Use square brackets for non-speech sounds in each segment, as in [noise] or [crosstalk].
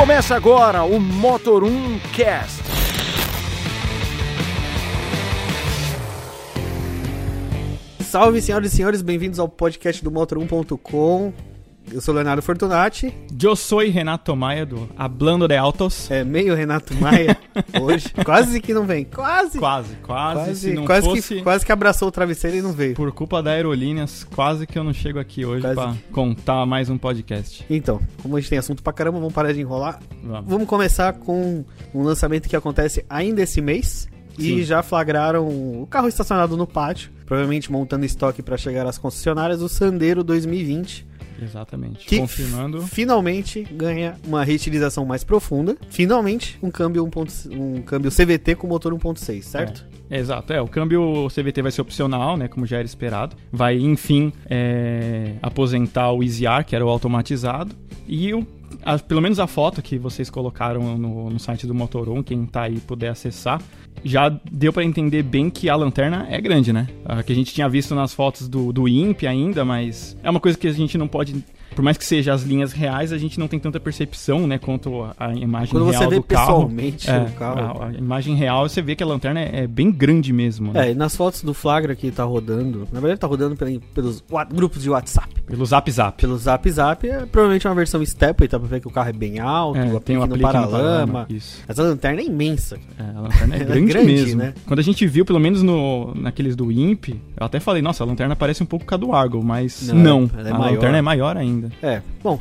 Começa agora o Motor 1 Cast. Salve, senhoras e senhores, bem-vindos ao podcast do Motor1.com. Eu sou Leonardo Fortunati, Eu sou Renato Maia do Hablando de Autos. é meio Renato Maia [laughs] hoje. Quase que não vem, quase. Quase, quase. Quase, se não quase, fosse que, quase que abraçou o travesseiro e não veio. por culpa da Aerolíneas, quase que eu não chego aqui hoje pra que- contar mais um podcast. Então, como a gente tem assunto pra caramba, vamos parar de enrolar. Vamos. Vamos começar com um lançamento que acontece ainda esse mês. E Sim. já flagraram o carro estacionado no pátio, provavelmente montando estoque para chegar às concessionárias, o Sandero 2020. Exatamente. Que Confirmando. finalmente ganha uma reutilização mais profunda. Finalmente, um câmbio, 1.6 um câmbio CVT com motor 1.6, certo? É, exato, é. O câmbio CVT vai ser opcional, né? Como já era esperado. Vai, enfim, é, aposentar o EasyR, que era o automatizado. E o, a- pelo menos a foto que vocês colocaram no, no site do Motoron, quem tá aí puder acessar, já deu pra entender bem que a lanterna é grande, né? A que a gente tinha visto nas fotos do, do IMP ainda, mas é uma coisa que a gente não pode. Por mais que seja as linhas reais, a gente não tem tanta percepção, né? Quanto a, a imagem Quando real você vê do carro. pessoalmente É, o carro. a, a imagem real, você vê que a lanterna é, é bem grande mesmo, né? É, e nas fotos do Flagra que tá rodando, na verdade tá rodando pelos grupos de WhatsApp, Pelo Zap Zap. pelo Zap Zap, é provavelmente uma versão Step, tá pra ver que o carro é bem alto, É, o tem aplique o no aplique paralama. Isso. Essa lanterna é imensa. É, a lanterna é [laughs] é grande, grande, mesmo. né? Quando a gente viu, pelo menos no, naqueles do IMP, eu até falei, nossa, a lanterna parece um pouco com a do Argo, mas Não, não. é a maior. lanterna é maior ainda. É, bom,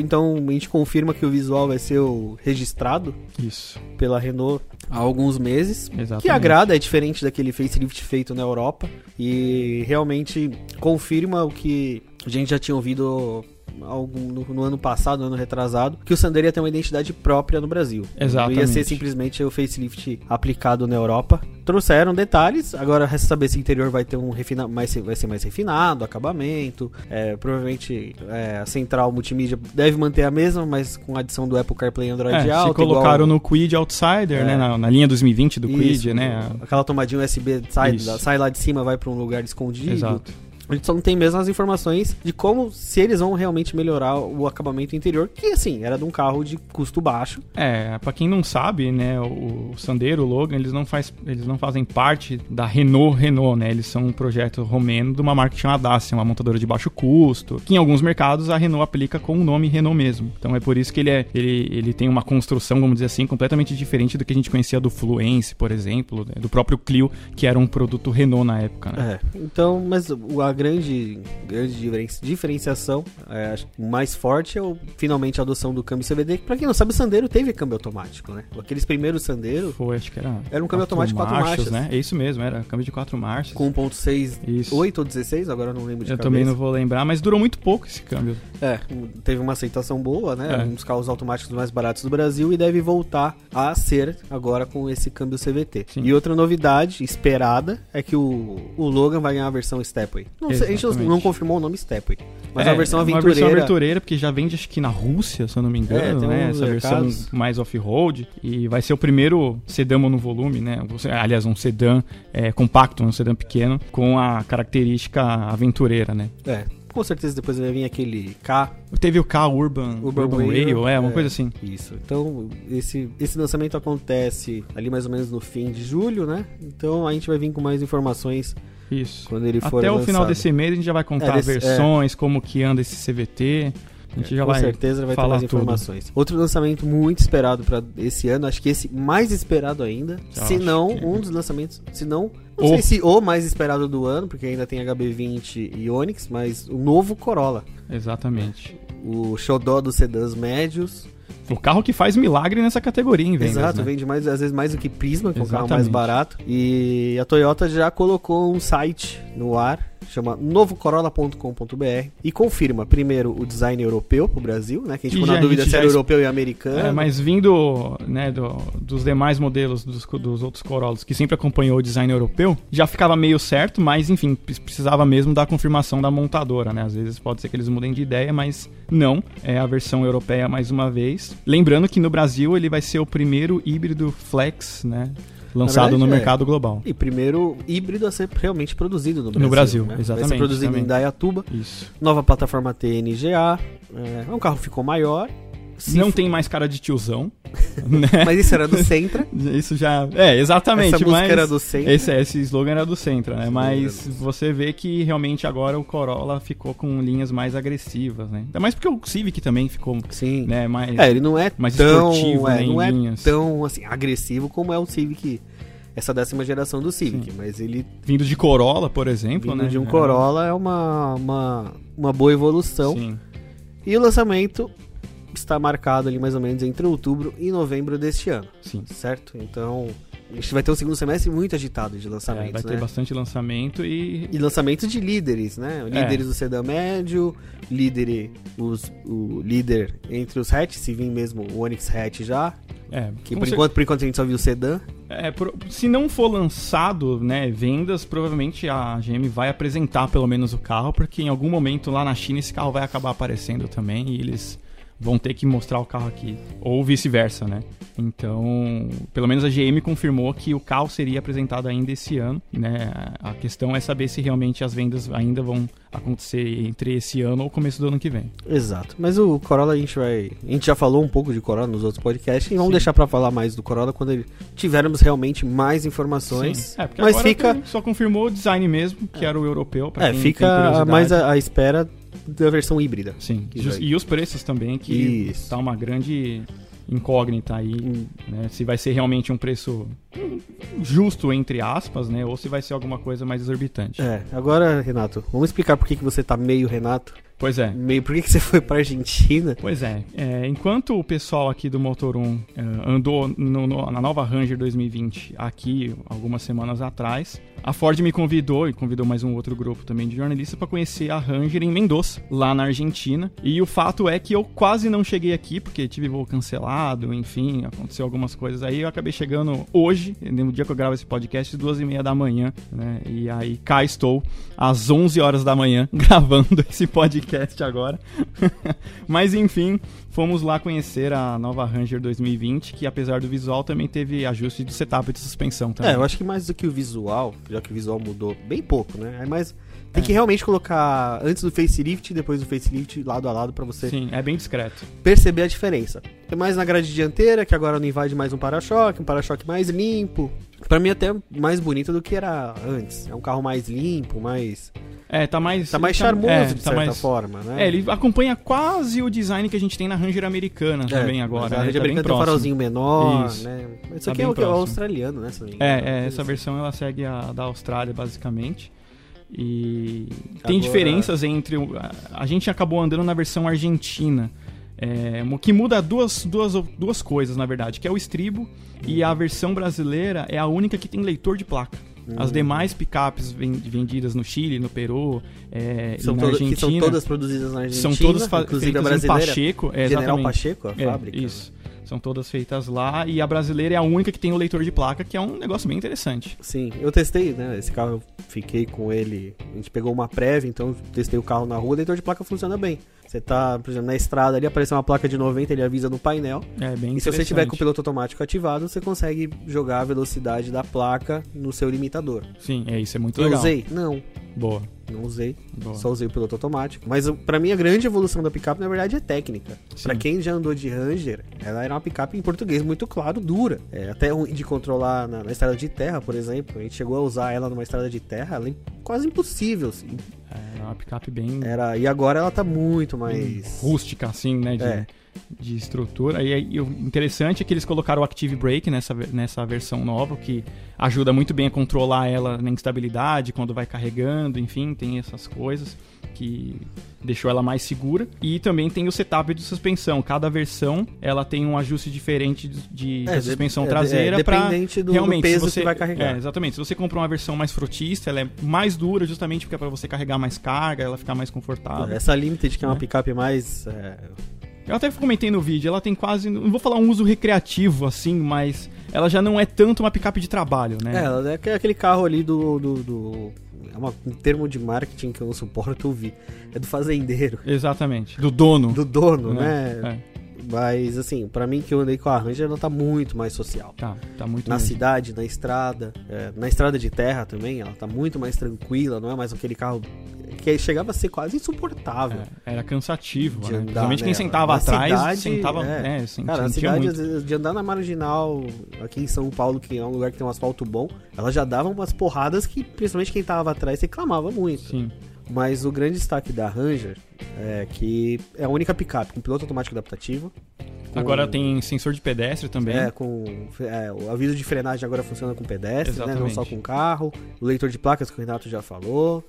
então a gente confirma que o visual vai ser o registrado Isso. pela Renault há alguns meses. Exatamente. Que agrada, é diferente daquele facelift feito na Europa e realmente confirma o que a gente já tinha ouvido algum, no, no ano passado, no ano retrasado, que o Sandero ia ter uma identidade própria no Brasil. Exatamente. Não ia ser simplesmente o facelift aplicado na Europa. Trouxeram detalhes, agora resta saber se o interior vai ter um refina mais, vai ser mais refinado, acabamento. é, provavelmente é, a central multimídia deve manter a mesma, mas com a adição do Apple CarPlay Android É, Auto. se colocaram igual- no Quid Outsider, É. né? Na, na linha 2020 do Isso, Quid, né? Aquela tomadinha USB sai, sai lá de cima, vai pra um lugar escondido. Exato. A gente só não tem mesmo as informações de como, se eles vão realmente melhorar o acabamento interior, que assim, era de um carro de custo baixo. É, pra quem não sabe, né, o Sandero, o Logan, eles não, faz, eles não fazem parte da Renault Renault, né? Eles são um projeto romeno de uma marca que chama Dacia, uma montadora de baixo custo, que em alguns mercados a Renault aplica com o nome Renault mesmo. Então é por isso que ele, é, ele, ele tem uma construção, vamos dizer assim, completamente diferente do que a gente conhecia do Fluence, por exemplo, né, do próprio Clio, que era um produto Renault na época, né? É. Então, mas o- grande, grande diferen- diferenciação, é, mais forte é o, finalmente a adoção do câmbio CVT. que, Pra quem não sabe, o Sandero teve câmbio automático, né? Aqueles primeiros Sandero Foi, acho que era. Era um câmbio automático de quatro marchas. né? É isso mesmo, era câmbio de quatro marchas. com 1.6, Isso. 8 ou 16, agora eu não lembro de Eu cabeça. também não vou lembrar, mas durou muito pouco esse câmbio. É, teve uma aceitação boa, né? É. Um dos carros automáticos mais baratos do Brasil e deve voltar a ser agora com esse câmbio CVT. Sim. E outra novidade esperada é que o, o Logan vai ganhar a versão Stepway. Não a gente não, confirmou o nome Stepway, mas É, a versão Uma aventureira. versão aventureira, porque já vende acho que na Rússia, se eu não me engano, É, né? Essa mercados. versão mais off-road. E vai ser o primeiro sedã monovolume, né? Aliás, um sedã é, compacto, um sedã pequeno, com a característica aventureira, né? É, com certeza depois vai vir aquele K. Teve o K Urban, Urban Urban, Rail, Rail, é, uma é. coisa assim. Isso. Então, esse, esse lançamento acontece ali mais ou menos no fim de julho, né? Então a gente vai vir com mais informações Isso. quando ele for Até o final lançado. desse mês a gente já vai contar É, desse- versões, como que anda esse CVT. A gente já Com vai certeza vai ter mais tudo. informações. Outro lançamento muito esperado para esse ano, acho que esse mais esperado ainda, Eu se não que- um dos lançamentos, se não, não O- sei se o mais esperado do ano, porque ainda tem HB20 e Onix, mas o novo Corolla, Exatamente. o xodó dos sedãs médios. O carro que faz milagre nessa categoria em vendas, Exato, né? vende mais às vezes mais do que Prisma, que é um carro mais barato. E a Toyota já colocou um site no ar chama novocorolla.com.br e confirma primeiro o design europeu pro Brasil, né? Que a gente ficou na dúvida se era europeu e americano. É, mas vindo né, do- dos demais modelos dos, dos outros Corollas, que sempre acompanhou o design europeu, já ficava meio certo, mas enfim, pre- precisava mesmo da confirmação da montadora, né? Às vezes pode ser que eles mudem de ideia, mas não. É a versão europeia mais uma vez. Lembrando que no Brasil ele vai ser o primeiro híbrido flex, né? Lançado verdade, no é. mercado global. E primeiro híbrido a ser realmente produzido no Brasil. No Brasil, né? Vai exatamente, ser produzido em Dayatuba. Isso. Nova plataforma TNGA. É, um carro ficou maior. Se não for- tem mais cara de tiozão, [laughs] né? Mas isso era do Sentra. Isso já. É, exatamente. Essa mas era do Sentra. Esse, esse slogan era do Sentra, né? Esse Mas você vê que realmente agora o Corolla ficou com linhas mais agressivas, né? Ainda mais porque o Civic também ficou, Sim. né? Mais. É, ele não é mais tão, esportivo, é, né, não é linhas. tão assim agressivo como é o Civic, essa décima geração do Civic, mas ele Vindo de Corolla, por exemplo, vindo né? de um É, Corolla é uma, uma, uma boa evolução. Sim. E o lançamento está marcado ali mais ou menos entre outubro e novembro deste ano, Sim. certo? Então, a gente vai ter um segundo semestre muito agitado de É, lançamentos, vai ter né? bastante lançamento e. E lançamentos de líderes, né? Líderes do sedã médio, líder, os, o líder entre os hatch, se vir mesmo o Onix hatch já, É, que por cer- enquanto, por enquanto a gente só viu o sedã. É, por- se não for lançado, né, vendas, provavelmente a GM vai apresentar pelo menos o carro, porque em algum momento lá na China esse carro vai acabar aparecendo também e eles vão ter que mostrar o carro aqui, ou vice-versa, né? Então, pelo menos a GM confirmou que o carro seria apresentado ainda esse ano, né? A questão é saber se realmente as vendas ainda vão acontecer entre esse ano ou começo do ano que vem. Exato. Mas o Corolla a gente vai. A gente já falou um pouco de Corolla nos outros podcasts e vamos Sim. deixar pra falar mais do Corolla quando ele- tivermos realmente mais informações. Sim. É, porque Mas fica- só confirmou o design mesmo, que era o europeu, É, fica mais à espera da versão híbrida. Sim, e os- preços também, que Isso. tá uma grande incógnita aí, Hum. né? Se vai ser realmente um preço justo, entre aspas, né? Ou se vai ser alguma coisa mais exorbitante. É, agora, Renato, vamos explicar por que, que você tá meio Renato. Pois é. Meio, por que, que você foi pra Argentina? Pois é, é, enquanto o pessoal aqui do Motor1 é, andou no- no- na nova Ranger 2020 aqui algumas semanas atrás, a Ford me convidou e convidou mais um outro grupo também de jornalistas para conhecer a Ranger em Mendoza, lá na Argentina. E o fato é que eu quase não cheguei aqui porque tive voo cancelado, enfim, aconteceu algumas coisas aí. Eu acabei chegando hoje, no dia que eu gravo esse podcast, duas e meia da manhã, né? E aí cá estou às 11 horas da manhã [laughs] gravando esse podcast agora. [laughs] Mas enfim, fomos lá conhecer a nova Ranger 2020, que apesar do visual também teve ajuste de setup de suspensão também. É, eu acho que mais do que o visual, já que o visual mudou bem pouco, né? É mais. Tem É. que realmente colocar antes do facelift e depois do facelift lado a lado pra você Sim, é bem discreto. perceber a diferença. É mais na grade dianteira, que agora não invade mais um para-choque, um para-choque mais limpo. Pra mim até mais bonito do que era antes. É um carro mais limpo, mais É, tá mais. tá mais tá- charmoso é, de tá certa mais- forma, né? É, ele acompanha quase o design que a gente tem na Ranger americana também agora. A né? Ranger Tá bem americana tem um farolzinho menor, Isso. né? Isso Tá aqui é o que é australiano, né? me engano. É, é, essa versão ela segue a da Austrália, basicamente. E tem Agora- diferenças entre. a gente acabou andando na versão argentina. É, que muda duas, duas, duas coisas, na verdade, que é o estribo e a versão brasileira é a única que tem leitor de placa. As Hum. demais picapes ven- vendidas no Chile, no Peru é, São na Argentina são todas produzidas na Argentina. são todas inclusive a feitas em brasileira. Pacheco. É, General. Pacheco, a É, fábrica. né? Isso. São todas feitas lá e a brasileira é a única que tem o leitor de placa, que é um negócio bem interessante. Sim, eu testei, né? Esse carro eu fiquei com ele. A gente pegou uma prévia, então eu testei o carro na rua. O leitor de placa funciona bem. Você tá, por exemplo, na estrada ali, apareceu uma placa de 90, ele avisa no painel. É bem E se você tiver com o piloto automático ativado, você consegue jogar a velocidade da placa no seu limitador. Sim, é isso, é muito Eu legal. usei? Não, Boa, não usei. boa. Só usei o piloto automático. Mas pra mim a grande evolução da picape, na verdade, é técnica. Pra quem já andou de Ranger, ela era uma picape em português muito claro, dura. É, até ruim de controlar na, na estrada de terra, por exemplo. A gente chegou a usar ela numa estrada de terra, ela é quase impossível, assim. É uma picape bem Era, e agora ela tá muito mais. rústica, assim, né? De, É. de estrutura. E, aí, o interessante é que eles colocaram o Active Brake nessa, nessa versão nova, que ajuda muito bem a controlar ela na instabilidade, quando vai carregando, enfim, tem essas coisas que deixou ela mais segura. E também tem o setup de suspensão. Cada versão ela tem um ajuste diferente de, de- É, suspensão é, traseira é, para dependente do, realmente peso se você que vai carregar. É, exatamente. Se você comprou uma versão mais frotista, ela é mais dura justamente porque é para você carregar mais carga, ela ficar mais confortável. Essa Limited, que é uma Né? picape mais. É, Eu até comentei no vídeo, ela tem quase, não vou falar um uso recreativo assim, mas ela já não é tanto uma picape de trabalho, É, né? ela é aque- aquele carro ali do. do, do- é uma- um termo de marketing que eu não suporto ouvir. É do fazendeiro. Exatamente. Do dono. Do dono, né? É, Mas, assim, pra mim que eu andei com a Ranger, ela tá muito mais social. tá, tá muito Na mesmo. cidade, na estrada, é, na estrada de terra também, ela tá muito mais tranquila, não é mais aquele carro que chegava a ser quase insuportável. É, era cansativo, De né? andar Principalmente quem sentava Na atrás, cidade, sentava, é. é, Cara, a sentia cidade, muito. de andar na marginal, aqui em São Paulo, que é um lugar que tem um asfalto bom, ela já dava umas porradas que, principalmente quem tava atrás, reclamava muito. Sim. Mas o grande destaque da Ranger é que é a única picape com piloto automático adaptativo. com- Agora tem sensor de pedestre também. É, com é, o aviso de frenagem agora funciona com pedestre, né? Não só com carro. O leitor de placas que o Renato já falou.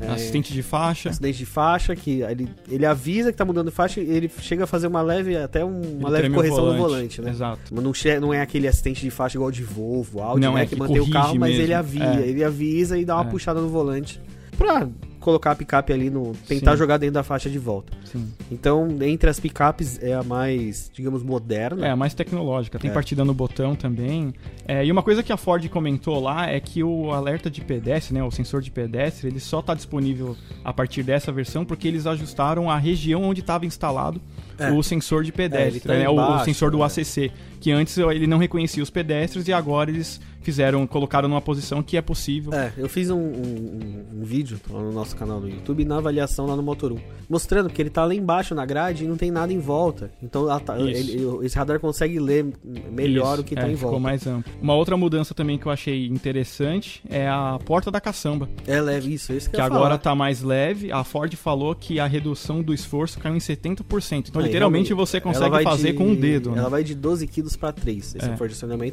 É, Assistente de faixa. acidente de faixa, que ele, ele avisa que tá mudando faixa e ele chega a fazer uma leve, até um- uma leve correção no volante, né? Exato. Mas Não, não é aquele assistente de faixa igual de Volvo, Audi, Não, né, é que que mantém o carro, mas mesmo. ele avisa, É. ele avisa e dá uma É. puxada no volante pra colocar a picape ali no tentar Sim. jogar dentro da faixa de volta. Sim. Então, entre as picapes é a mais, digamos, moderna. É, a mais tecnológica. Tem É. partida no botão também. É, e uma coisa que a Ford comentou lá é que o alerta de pedestre, né, o sensor de pedestre, ele só está disponível a partir dessa versão porque eles ajustaram a região onde estava instalado É. o sensor de pedestre, É, tá né, o- o, embaixo, sensor do é. ACC, que antes ele não reconhecia os pedestres e agora eles fizeram, colocaram numa posição que é possível. É, eu fiz um, um- um- vídeo lá no nosso canal no YouTube na avaliação lá no Motor 1, mostrando que ele tá lá embaixo na grade e não tem nada em volta. Então ele- esse radar consegue ler melhor Isso, o que é, tá em Ficou volta. mais amplo. Uma outra mudança também que eu achei interessante é a porta da caçamba. É leve, isso, isso que, que agora falar. tá mais leve. A Ford falou que a redução do esforço caiu em 70%. Então, literalmente, realmente, você ela consegue fazer de- com um dedo. né? Ela vai de 12 quilos pra 3. Esse É.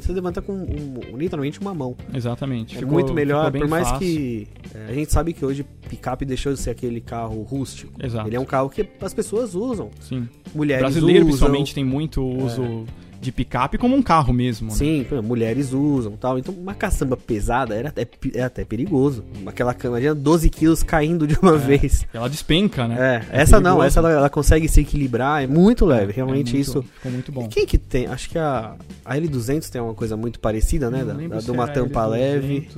você levanta com um- literalmente uma mão. Exatamente. É Ficou- muito melhor, por mais fácil. que é, a gente sabe que hoje picape deixou de ser aquele carro rústico. Exato. Ele é um carro que as pessoas usam. Sim. Mulheres Brasileiro, usam. principalmente, tem muito uso de picape como um carro mesmo. né? Sim, mulheres usam tal. Então, uma caçamba pesada era até, é até perigoso. Aquela cama, imagina 12 quilos caindo de uma vez. Ela despenca, né? É, essa não, perigoso. essa ela, ela consegue se equilibrar, é muito leve. Realmente É muito- isso. Ficou muito bom. Quem que tem? Acho que a, a L200 tem uma coisa muito parecida, né? Não Da, da- de uma era tampa L200, leve.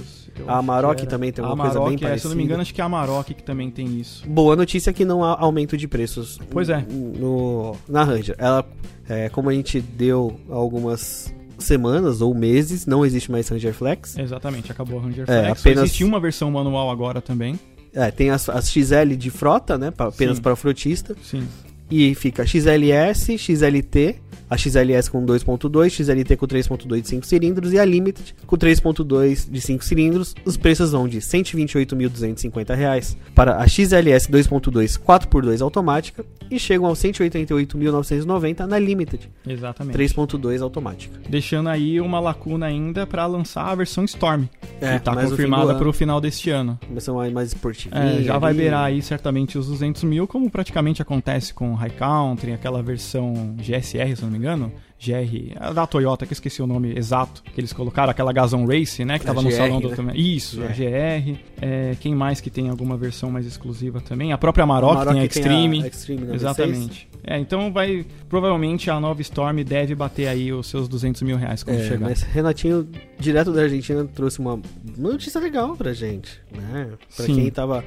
A Amarok também tem uma A coisa bem Amarok, é, Se eu não parecida. me engano, acho que é a Amarok que também tem isso. Boa notícia é que não há aumento de preços. Pois é. No, na Ranger. Ela, é, como a gente deu algumas semanas ou meses, não existe mais Ranger Flex. Exatamente, acabou a Ranger É, Flex. apenas- Só existe uma versão manual agora também. É, tem as, as XL de frota, né? pra- apenas Sim. para frotista. Sim. E fica XLS, XLT, a XLS com 2.2, XLT com 3.2 de 5 cilindros e a Limited com 3.2 de 5 cilindros. Os preços vão de 128.250 reais para a XLS 2.2 4x2 automática e chegam aos 188.990 na Limited Exatamente. 3.2 automática. Deixando aí uma lacuna ainda pra lançar a versão Storm. É, que tá do confirmada para o final deste ano. Começam mais, esportivinha. É, já vai beirar aí certamente os 200 mil, como praticamente acontece com High Country, aquela versão GSR, se não me engano. GR, a da Toyota, que eu esqueci o nome exato, que eles colocaram, aquela Gazon Race, né, que A tava no GR, salão do né? também. Isso, a GR. É, quem mais que tem alguma versão mais exclusiva também? A própria Amarok, Amarok tem a Extreme. a Extreme na V6. Exatamente. É, então vai. Provavelmente a nova Storm deve bater aí os seus 200 mil reais quando É, chegar. mas Renatinho, direto da Argentina, trouxe uma notícia legal pra gente, né? Pra Sim. quem tava...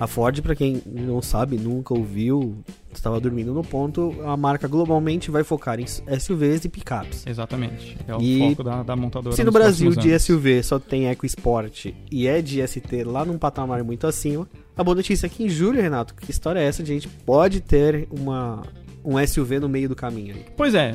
A Ford, pra quem não sabe, nunca ouviu, estava dormindo no ponto, a marca globalmente vai focar em SUVs e picapes. Exatamente. É o E foco da, da montadora. Se no Brasil de anos. SUV só tem EcoSport e é de ST lá num patamar muito acima, a boa notícia é que em julho, Renato, que história é essa? de A gente pode ter uma, um SUV no meio do caminho aí. Pois é,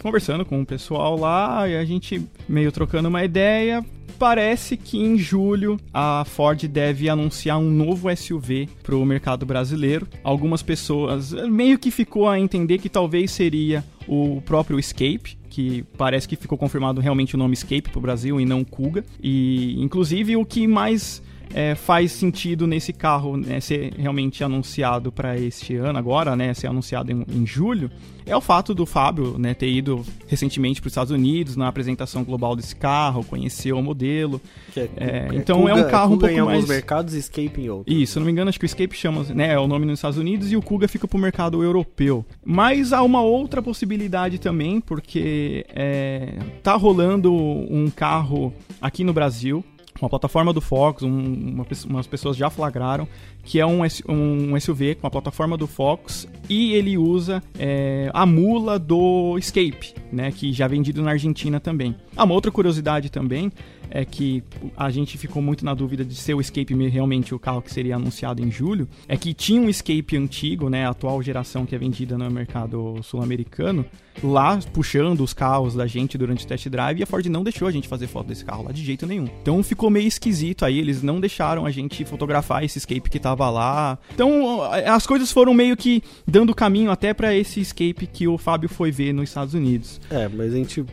conversando com o pessoal lá, e a gente meio trocando uma ideia. Parece que em julho a Ford deve anunciar um novo SUV para o mercado brasileiro. Algumas pessoas meio que ficou a entender que talvez seria o próprio Escape, que parece que ficou confirmado realmente o nome Escape para o Brasil e não Kuga. E inclusive o que mais é, faz sentido nesse carro né, ser realmente anunciado para este ano agora, né, ser anunciado em, em julho, é o fato do Fábio né, ter ido recentemente para os Estados Unidos na apresentação global desse carro, conheceu o modelo. É- É, é então é um Kuga- carro um Kuga em pouco alguns mais- mercados e Escape em outros. E, se não me engano, acho que o Escape chama né, é o nome nos Estados Unidos e o Kuga fica para o mercado europeu. Mas há uma outra possibilidade também, porque é, tá rolando um carro aqui no Brasil, com a plataforma do Fox, um- uma umas pessoas já flagraram, que é um, um SUV com a plataforma do Fox e ele usa é, a mula do Escape, né, que já é vendido na Argentina também. Ah, uma outra curiosidade também é que a gente ficou muito na dúvida de ser o Escape realmente o carro que seria anunciado em julho, é que tinha um Escape antigo, né, a atual geração que é vendida no mercado sul-americano, lá puxando os carros da gente durante o test drive e a Ford não deixou a gente fazer foto desse carro lá de jeito nenhum. Então ficou meio esquisito aí, eles não deixaram a gente fotografar esse escape que tava lá. Então as coisas foram meio que dando caminho até para esse escape que o Fábio foi ver nos Estados Unidos. É, mas a gente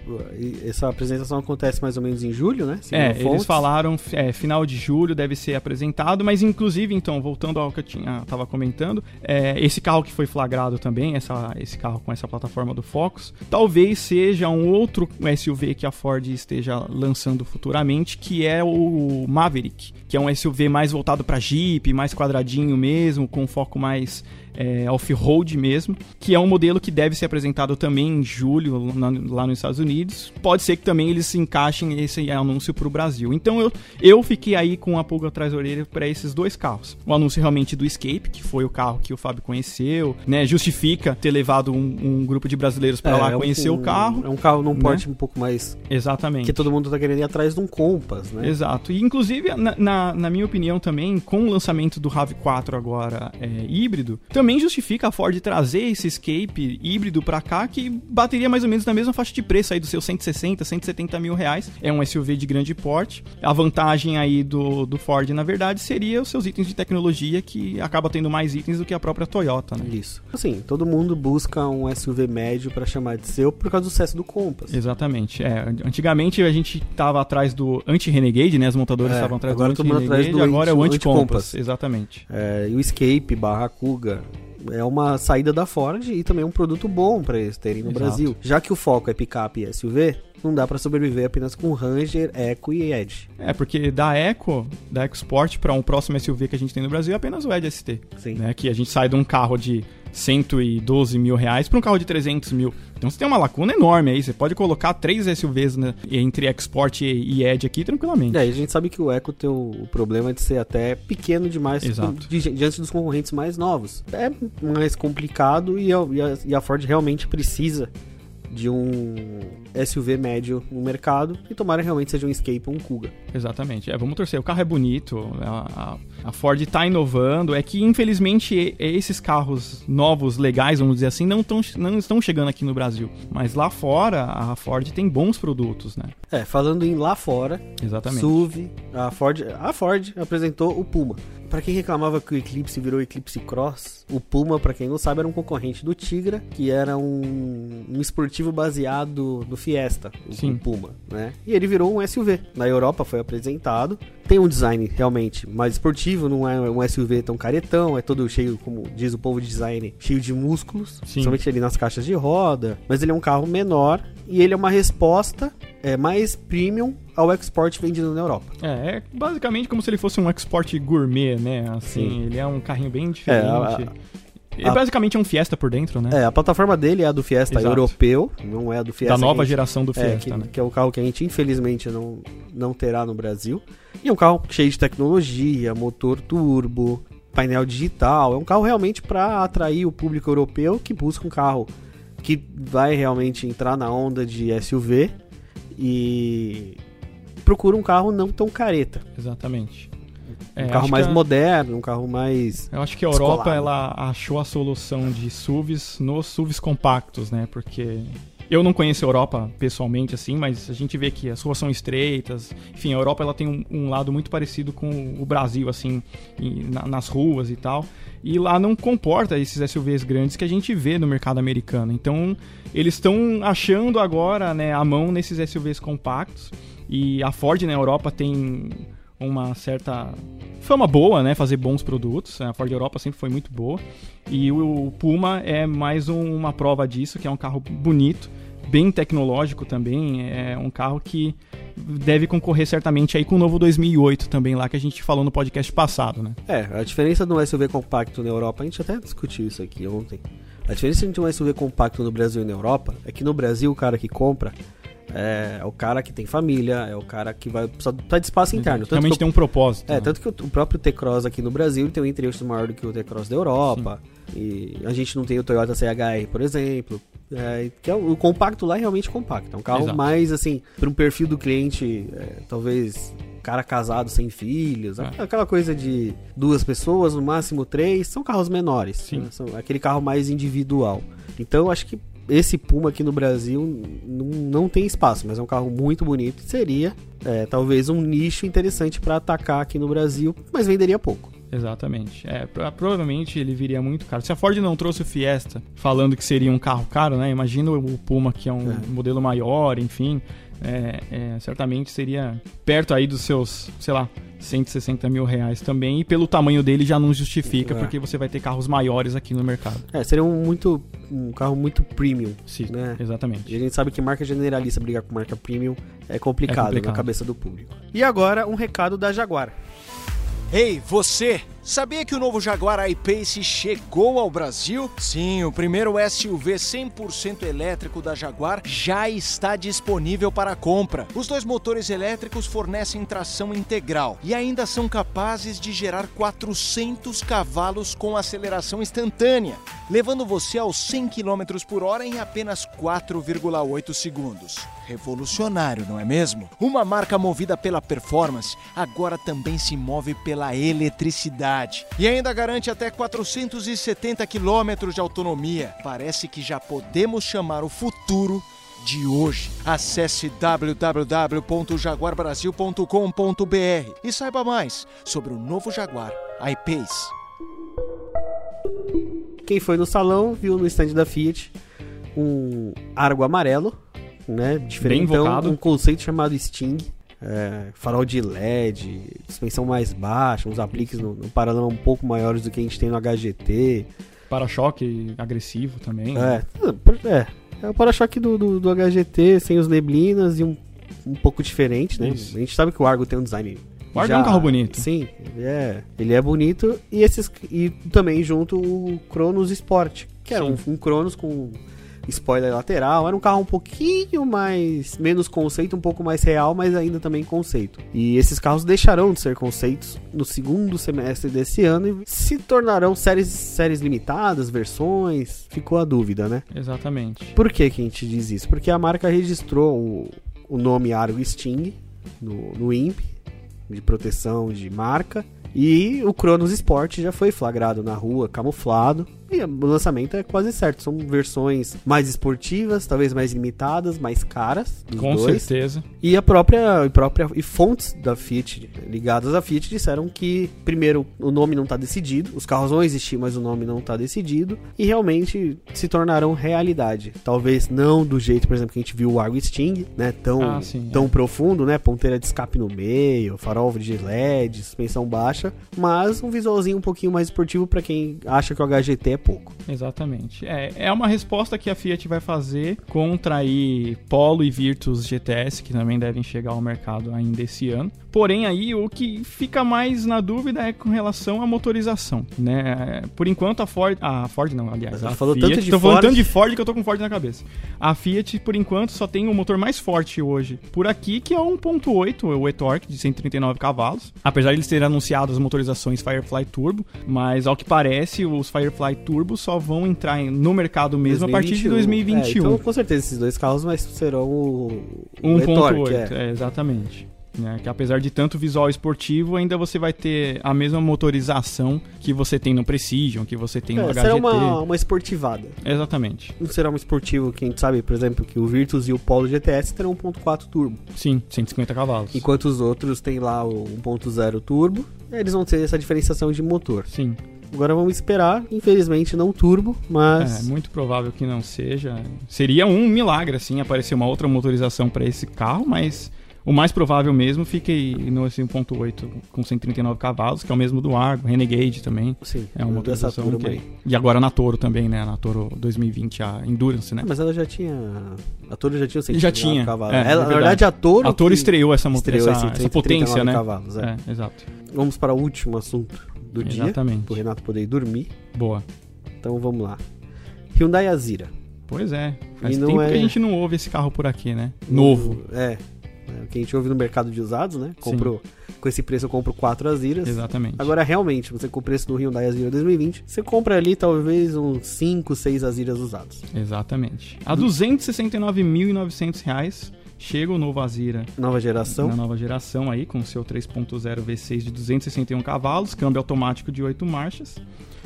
essa apresentação acontece mais ou menos em julho, né? Segundo é, fontes. eles falaram é, final de julho deve ser apresentado, mas inclusive então voltando ao que eu tinha tava comentando, é, esse carro que foi flagrado também, essa, esse carro com essa plataforma do Focus, talvez seja um outro SUV que a Ford esteja lançando futuramente, que é o Maverick, que é um SUV mais voltado para Jeep, mais quadradinho mesmo, com foco mais é, off-road mesmo, que é um modelo que deve ser apresentado também em julho na, lá nos Estados Unidos. Pode ser que também eles se encaixem esse anúncio para o Brasil. Então eu, eu fiquei aí com a pulga atrás da orelha para esses dois carros. O anúncio realmente do Escape, que foi o carro que o Fábio conheceu, né? Justifica ter levado um, um grupo de brasileiros para é, lá é conhecer um, o carro. É um carro num né? porte um pouco mais. Exatamente. Que todo mundo tá querendo ir atrás de um Compass, né? Exato. E inclusive, na, na, na minha opinião também, com o lançamento do RAV4 agora é, híbrido, também também justifica a Ford trazer esse escape híbrido para cá, que bateria mais ou menos na mesma faixa de preço aí dos seus 160, 170 mil reais. É um SUV de grande porte. A vantagem aí do, do Ford, na verdade, seria os seus itens de tecnologia, que acaba tendo mais itens do que a própria Toyota, né? Isso. Assim, todo mundo busca um SUV médio para chamar de seu por causa do sucesso do Compass. Exatamente. É, antigamente a gente tava atrás do anti-Renegade, né? As montadoras é, estavam atrás agora do anti-Renegade, agora é o anti-Compass. Exatamente. É, e o Escape barra Kuga é uma saída da Ford e também um produto bom para eles terem no Exato. Brasil. Já que o foco é picape e SUV, não dá para sobreviver apenas com Ranger, Eco e Edge. É, porque da Eco, da EcoSport para um próximo SUV que a gente tem no Brasil é apenas o Edge ST. Sim. Né? Que a gente sai de um carro de 112 mil reais para um carro de 300 mil. Então você tem uma lacuna enorme aí. Você pode colocar três SUVs né, entre Export e Edge aqui tranquilamente. É, a gente sabe que o Eco tem o problema de ser até pequeno demais Exato. diante dos concorrentes mais novos. É mais complicado e a, e a Ford realmente precisa de um SUV médio no mercado e tomara realmente seja um Escape ou um Kuga. Exatamente. É, vamos torcer. O carro é bonito, a, a, a Ford está inovando. É que, infelizmente, esses carros novos, legais, vamos dizer assim, não, tão, não estão chegando aqui no Brasil. Mas lá fora, a Ford tem bons produtos, né? É, falando em lá fora, Exatamente. SUV, a Ford, a Ford apresentou o Puma para quem reclamava que o Eclipse virou Eclipse Cross, o Puma, para quem não sabe, era um concorrente do Tigra, que era um, um esportivo baseado no Fiesta, o, Puma, né? E ele virou um SUV. Na Europa foi apresentado. Tem um design realmente mais esportivo, não é um SUV tão caretão, é todo cheio, como diz o povo de design, cheio de músculos, Sim. somente ali nas caixas de roda. Mas ele é um carro menor e ele é uma resposta é, mais premium ao export vendido na Europa. É, é basicamente como se ele fosse um export gourmet, né? Assim, Sim. ele é um carrinho bem diferente. É, a, ele a, basicamente é um Fiesta por dentro, né? É, a plataforma dele é a do Fiesta Exato. europeu, não é a do Fiesta. Da nova gente, geração do é, Fiesta, é, que, né? que é o carro que a gente infelizmente não, não terá no Brasil. E é um carro cheio de tecnologia, motor turbo, painel digital. É um carro realmente para atrair o público europeu que busca um carro que vai realmente entrar na onda de SUV e procura um carro não tão careta. Exatamente. Um é, carro mais a... moderno, um carro mais. Eu acho que a Europa ela achou a solução de SUVs nos SUVs compactos, né? Porque eu não conheço a Europa pessoalmente, assim, mas a gente vê que as ruas são estreitas. Enfim, a Europa ela tem um, um lado muito parecido com o Brasil, assim, em, na, nas ruas e tal. E lá não comporta esses SUVs grandes que a gente vê no mercado americano. Então, eles estão achando agora né, a mão nesses SUVs compactos. E a Ford na Europa tem uma certa fama boa, né? Fazer bons produtos. A Ford Europa sempre foi muito boa. E o Puma é mais um, uma prova disso, que é um carro bonito bem tecnológico também. É um carro que deve concorrer certamente aí com o novo 2008 também lá que a gente falou no podcast passado, né? É, a diferença do SUV compacto na Europa, a gente até discutiu isso aqui ontem. A diferença entre um SUV compacto no Brasil e na Europa é que no Brasil o cara que compra é, é o cara que tem família, é o cara que vai precisar tá de espaço interno. Tanto Realmente tem um propósito. É, né? tanto que o, o próprio T-Cross aqui no Brasil tem um interesse maior do que o T-Cross da Europa. Sim. E a gente não tem o Toyota CHR, por exemplo. É, que é o, compacto lá é realmente compacto. É um carro Exato. mais assim, para um perfil do cliente, é, talvez cara casado sem filhos, É. aquela coisa de duas pessoas, no máximo três, são carros menores. Né? São aquele carro mais individual. Então eu acho que esse Puma aqui no Brasil não, tem espaço, mas é um carro muito bonito. Seria é, talvez um nicho interessante para atacar aqui no Brasil, mas venderia pouco. Exatamente. É, pro- provavelmente ele viria muito caro. Se a Ford não trouxe o Fiesta falando que seria um carro caro, né? Imagina o Puma que é um É. modelo maior, enfim. É, é, certamente seria perto aí dos seus, sei lá, 160 mil reais também. E pelo tamanho dele já não justifica, É. porque você vai ter carros maiores aqui no mercado. É, seria um, muito, um carro muito premium. Sim, Né? E exatamente. a gente sabe que marca generalista brigar com marca premium é complicado, É complicado. na cabeça do público. E agora, um recado da Jaguar. Ei, você! Sabia que o novo Jaguar I-Pace chegou ao Brasil? Sim, o primeiro SUV 100% elétrico da Jaguar já está disponível para compra. Os dois motores elétricos fornecem tração integral e ainda são capazes de gerar 400 cavalos com aceleração instantânea, levando você aos 100 km por hora em apenas 4,8 segundos. Revolucionário, não é mesmo? Uma marca movida pela performance agora também se move pela eletricidade e ainda garante até 470 km de autonomia. Parece que já podemos chamar o futuro de hoje. Acesse www.jaguarbrasil.com.br e saiba mais sobre o novo Jaguar I-Pace. Quem foi no salão viu no stand da Fiat um Argo amarelo, né? Diferente, Bem invocado. um conceito chamado Sting. É, farol de LED, suspensão mais baixa, uns apliques no, no paralama um pouco maiores do que a gente tem no HGT. Para-choque agressivo também. É, é, é o para-choque do, do, do HGT sem os neblinas e um, um pouco diferente, né? Isso. A gente sabe que o Argo tem um design. O Argo é um carro bonito. Sim, ele é, ele é bonito e esses e também junto o Cronos Sport, que era um, Sim. um Cronos com spoiler lateral, era um carro um pouquinho mais menos conceito, um pouco mais real, mas ainda também conceito. E esses carros deixarão de ser conceitos no segundo semestre desse ano e se tornarão séries séries limitadas, versões, ficou a dúvida, né? Exatamente. Por que, que a gente diz isso? Porque a marca registrou o, o nome Argo Sting no, no INPE, de proteção de marca, e o Cronos Sport já foi flagrado na rua, camuflado, e o lançamento é quase certo. São versões mais esportivas, talvez mais limitadas, mais caras, Com dois. certeza. E a própria, e própria e fontes da Fiat ligadas à Fiat disseram que primeiro o nome não está decidido, os carros vão existir, mas o nome não está decidido e realmente se tornarão realidade. Talvez não do jeito, por exemplo, que a gente viu o Argo Sting, né, tão Ah, sim, tão é. profundo, né, ponteira de escape no meio, farol de LED, suspensão baixa, mas um visualzinho um pouquinho mais esportivo para quem acha que o HGT é pouco. Exatamente. É, é uma resposta que a Fiat vai fazer contra aí Polo e Virtus GTS, que também devem chegar ao mercado ainda esse ano. Porém, aí o que fica mais na dúvida é com relação à motorização, né? Por enquanto a Ford, a Ford não, aliás, a falou Fiat, tanto de tô falando Ford. tanto de Ford que eu tô com Ford na cabeça. A Fiat, por enquanto, só tem o motor mais forte hoje por aqui, que é o 1.8, o e-torque de 139 cavalos. Apesar de eles terem anunciado as motorizações Firefly Turbo, mas ao que parece, os Firefly Turbo só vão entrar no mercado mesmo a partir de 2021. É, então, com certeza, esses dois carros mas serão o, o 1.8, e-torque, é. é, exatamente. Né, que apesar de tanto visual esportivo, ainda você vai ter a mesma motorização que você tem no Precision, que você tem no É, HGT. será uma, uma esportivada. Exatamente. Não será um esportivo que a gente sabe, por exemplo, que o Virtus e o Polo GTS terão 1.4 turbo. Sim, 150 cavalos. Enquanto os outros têm lá o 1.0 turbo. Eles vão ter essa diferenciação de motor. Sim. Agora vamos esperar, infelizmente não turbo, mas É, muito provável que não seja. Seria um milagre, assim, aparecer uma outra motorização para esse carro, mas o mais provável mesmo fica aí no esse 1.8 com 139 cavalos, que é o mesmo do Argo, Renegade também. sim, É uma turma que... aí. E agora na Toro também, né? Na Toro 2020, a Endurance, né? Ah, mas ela já tinha. A Toro já tinha o Já tinha, cavalos. é, Ela, é na verdade. a Toro. A Toro estreou essa, estreou essa, essa potência, 139 né? cavalos. é. É, exato. Vamos para o último assunto do dia. Exatamente. Pro Renato poder ir dormir. Boa. Então vamos lá. Hyundai Azira. Pois é. Faz E tempo é- que a gente não ouve esse carro por aqui, né? Novo. É. Né? O que a gente ouve no mercado de usados, né? Compro, com esse preço eu compro quatro Aziras. Exatamente. Agora, realmente, você com o preço do Hyundai Azira 2020, você compra ali talvez uns 5, 6 Aziras usados. Exatamente. A 269.900 reais chega o novo Azira Nova geração. na nova geração aí, com seu 3.0 V6 de 261 cavalos, câmbio automático de 8 marchas,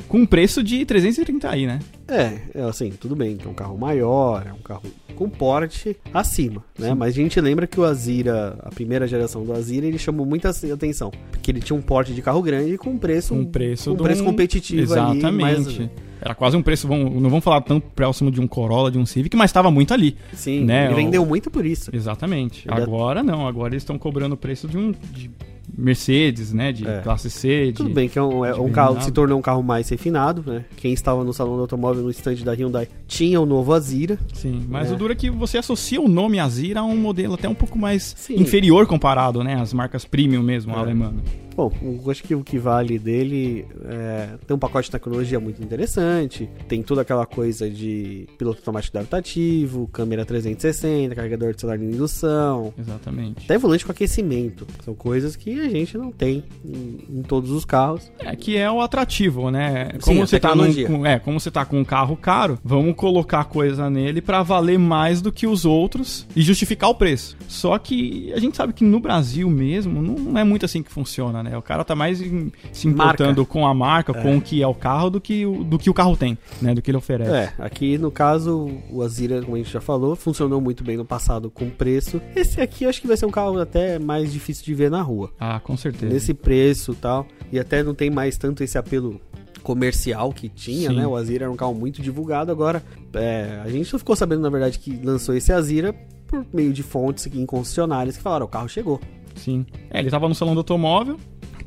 com um preço de 330 aí, né? É, é assim, tudo bem, que é um carro maior, é um carro com porte acima, né? Sim. Mas a gente lembra que o Azira, a primeira geração do Azira, ele chamou muita atenção, porque ele tinha um porte de carro grande com preço, Um preço um preço competitivo ali, Exatamente. mas Era quase um preço, vamos- não vamos falar tão próximo de um Corolla, de um Civic, mas estava muito ali. sim, né, ele vendeu muito por isso. Exatamente. Ainda- Agora não, agora eles estão cobrando o preço de um de Mercedes, né? De É. classe C, de... Tudo bem que é um, é um carro se tornou um carro mais refinado, né? Quem estava no salão do automóvel no stand da Hyundai tinha o novo Azira. Sim, mas É. o duro é que você associa o nome Azira a um modelo até um pouco mais Sim. inferior comparado, né? Às marcas premium mesmo, É. alemã. Bom, acho que o que vale dele é, tem um pacote de tecnologia muito interessante, tem toda aquela coisa de piloto automático adaptativo, câmera 360, carregador de celular de indução, Exatamente. até volante com aquecimento. São coisas que a gente não tem em, em todos os carros. É que é o atrativo, né? Sim, Como a você tá num, com, é, como você tá com um carro caro, vamos colocar coisa nele pra valer mais do que os outros e justificar o preço. Só que a gente sabe que no Brasil mesmo não é muito assim que funciona, né? O cara tá mais em- se importando com a marca, com o que é o carro do que o, do que o carro tem, né? Do que ele oferece. É, aqui no caso, o Azira, como a gente já falou, funcionou muito bem no passado com preço. Esse aqui eu acho que vai ser um carro até mais difícil de ver na rua. Ah, com certeza. nesse preço e tal. E até não tem mais tanto esse apelo comercial que tinha, Sim. né? O Azira era um carro muito divulgado. Agora, é, a gente só ficou sabendo, na verdade, que lançou esse Azira por meio de fontes aqui em concessionárias que falaram: o carro chegou. Sim. É, ele tava no salão do automóvel,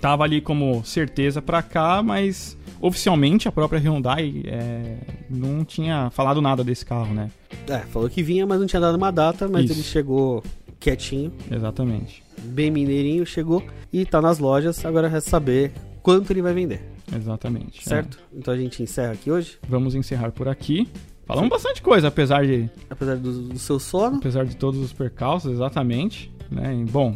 tava ali como certeza pra cá, mas oficialmente a própria Hyundai é, não tinha falado nada desse carro, né? É, falou que vinha, mas não tinha dado uma data, mas Isso. ele chegou quietinho, Exatamente. bem mineirinho, chegou e tá nas lojas. Agora resta saber quanto ele vai vender, Exatamente. certo? Então a gente encerra aqui hoje. É. Vamos encerrar por aqui. Falamos bastante coisa, apesar de, Apesar do, do seu sono, apesar de todos os percalços, exatamente. Né? E, Bom,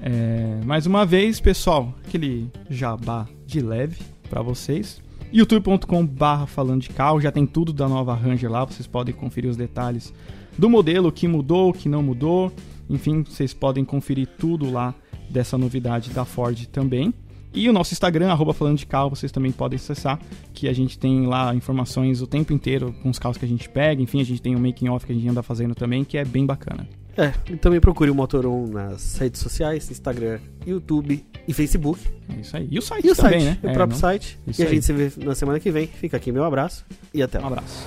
é, mais uma vez, pessoal, aquele jabá de leve pra vocês. youtube.com barra falando de carro, já tem tudo da nova Ranger lá, vocês podem conferir os detalhes do modelo, o que mudou, o que não mudou. Enfim, vocês podem conferir tudo lá dessa novidade da Ford também. E o nosso Instagram, arroba falando de carro, vocês também podem acessar, que a gente tem lá informações o tempo inteiro com os carros que a gente pega. Enfim, a gente tem um making off que a gente anda fazendo também, que é bem bacana. É, e também procure o Motor1 nas redes sociais, Instagram, YouTube e Facebook. É isso aí. E o site E o também, site, né? o É, próprio não- site. Isso e a aí. gente se vê na semana que vem. Fica aqui meu abraço e até Um lá. abraço.